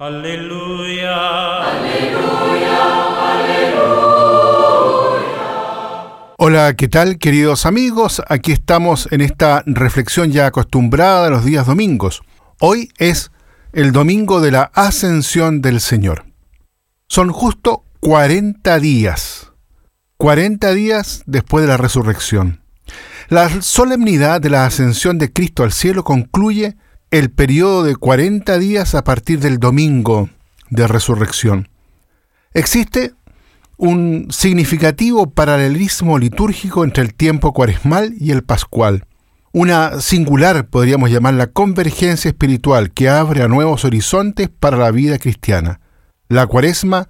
Aleluya. Aleluya, aleluya. Hola, ¿qué tal queridos amigos? Aquí estamos en esta reflexión ya acostumbrada a los días domingos. Hoy es el domingo de la ascensión del Señor. Son justo 40 días. 40 días después de la resurrección. La solemnidad de la ascensión de Cristo al cielo concluye el periodo de 40 días a partir del domingo de resurrección. Existe un significativo paralelismo litúrgico entre el tiempo cuaresmal y el pascual. Una singular, podríamos llamarla, convergencia espiritual que abre a nuevos horizontes para la vida cristiana. La cuaresma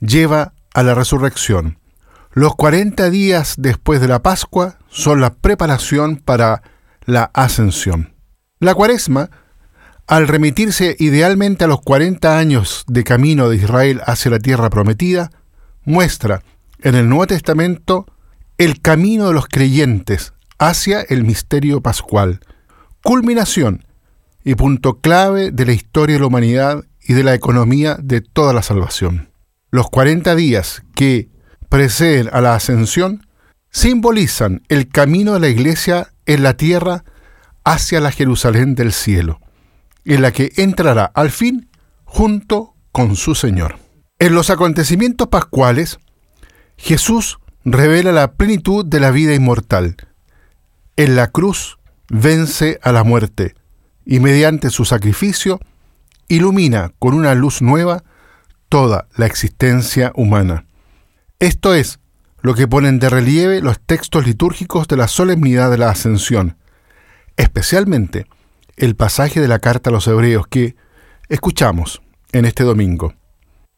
lleva a la resurrección. Los 40 días después de la Pascua son la preparación para la ascensión. La cuaresma, al remitirse idealmente a los 40 años de camino de Israel hacia la tierra prometida, muestra en el Nuevo Testamento el camino de los creyentes hacia el misterio pascual, culminación y punto clave de la historia de la humanidad y de la economía de toda la salvación. Los 40 días que preceden a la ascensión simbolizan el camino de la iglesia en la tierra hacia la Jerusalén del cielo, en la que entrará al fin junto con su Señor. En los acontecimientos pascuales, Jesús revela la plenitud de la vida inmortal. En la cruz vence a la muerte y mediante su sacrificio ilumina con una luz nueva toda la existencia humana. Esto es lo que ponen de relieve los textos litúrgicos de la solemnidad de la Ascensión, especialmente el pasaje de la carta a los hebreos que escuchamos en este domingo.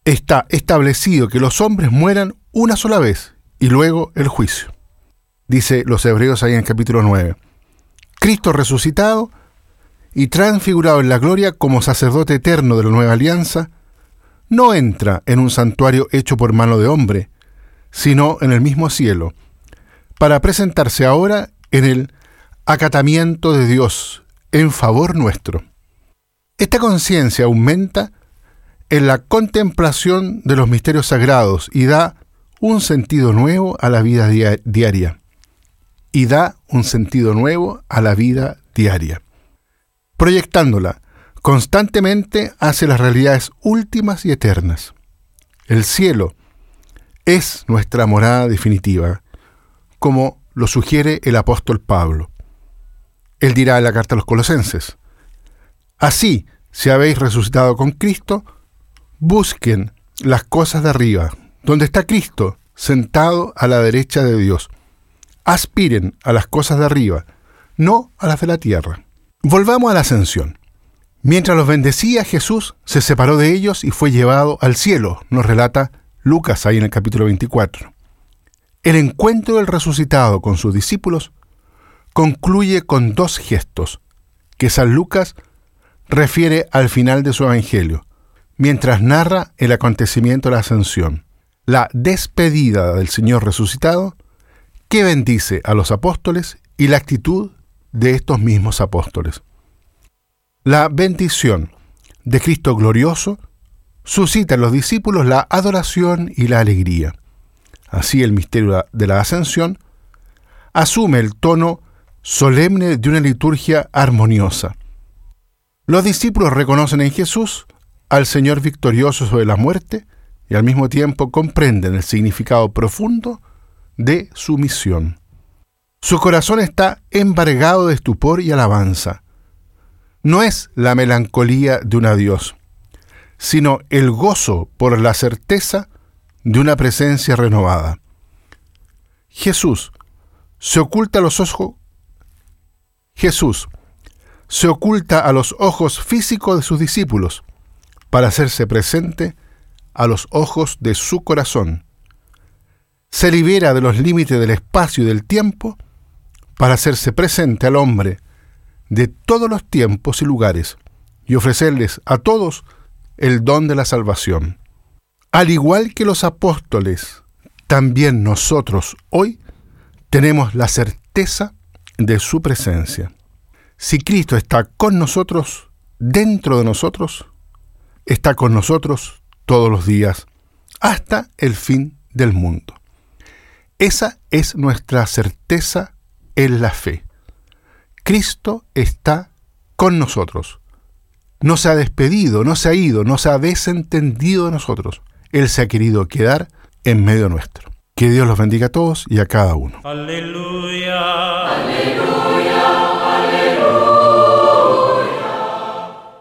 Está establecido que los hombres mueran una sola vez y luego el juicio. Dice los hebreos ahí en el capítulo 9. Cristo resucitado y transfigurado en la gloria como sacerdote eterno de la nueva alianza, no entra en un santuario hecho por mano de hombre, sino en el mismo cielo, para presentarse ahora en el acatamiento de Dios en favor nuestro. Esta conciencia aumenta en la contemplación de los misterios sagrados y da un sentido nuevo a la vida diaria. Y da un sentido nuevo a la vida diaria. Proyectándola constantemente hacia las realidades últimas y eternas. El cielo es nuestra morada definitiva, como lo sugiere el apóstol Pablo. Él dirá en la carta a los colosenses, Así, si habéis resucitado con Cristo, busquen las cosas de arriba, donde está Cristo, sentado a la derecha de Dios. Aspiren a las cosas de arriba, no a las de la tierra. Volvamos a la ascensión. Mientras los bendecía, Jesús se separó de ellos y fue llevado al cielo, nos relata Lucas ahí en el capítulo 24. El encuentro del resucitado con sus discípulos concluye con dos gestos que San Lucas refiere al final de su Evangelio, mientras narra el acontecimiento de la ascensión, la despedida del Señor resucitado, que bendice a los apóstoles y la actitud de estos mismos apóstoles. La bendición de Cristo glorioso suscita en los discípulos la adoración y la alegría. Así el misterio de la ascensión asume el tono solemne de una liturgia armoniosa. Los discípulos reconocen en Jesús al Señor victorioso sobre la muerte y al mismo tiempo comprenden el significado profundo de su misión. Su corazón está embargado de estupor y alabanza. No es la melancolía de un adiós, sino el gozo por la certeza de una presencia renovada. Jesús se oculta los ojos Jesús se oculta a los ojos físicos de sus discípulos para hacerse presente a los ojos de su corazón. Se libera de los límites del espacio y del tiempo para hacerse presente al hombre de todos los tiempos y lugares y ofrecerles a todos el don de la salvación. Al igual que los apóstoles, también nosotros hoy tenemos la certeza de su presencia. Si Cristo está con nosotros, dentro de nosotros, está con nosotros todos los días hasta el fin del mundo. Esa es nuestra certeza en la fe. Cristo está con nosotros. No se ha despedido, no se ha ido, no se ha desentendido de nosotros. Él se ha querido quedar en medio nuestro. Que Dios los bendiga a todos y a cada uno. Aleluya. Aleluya.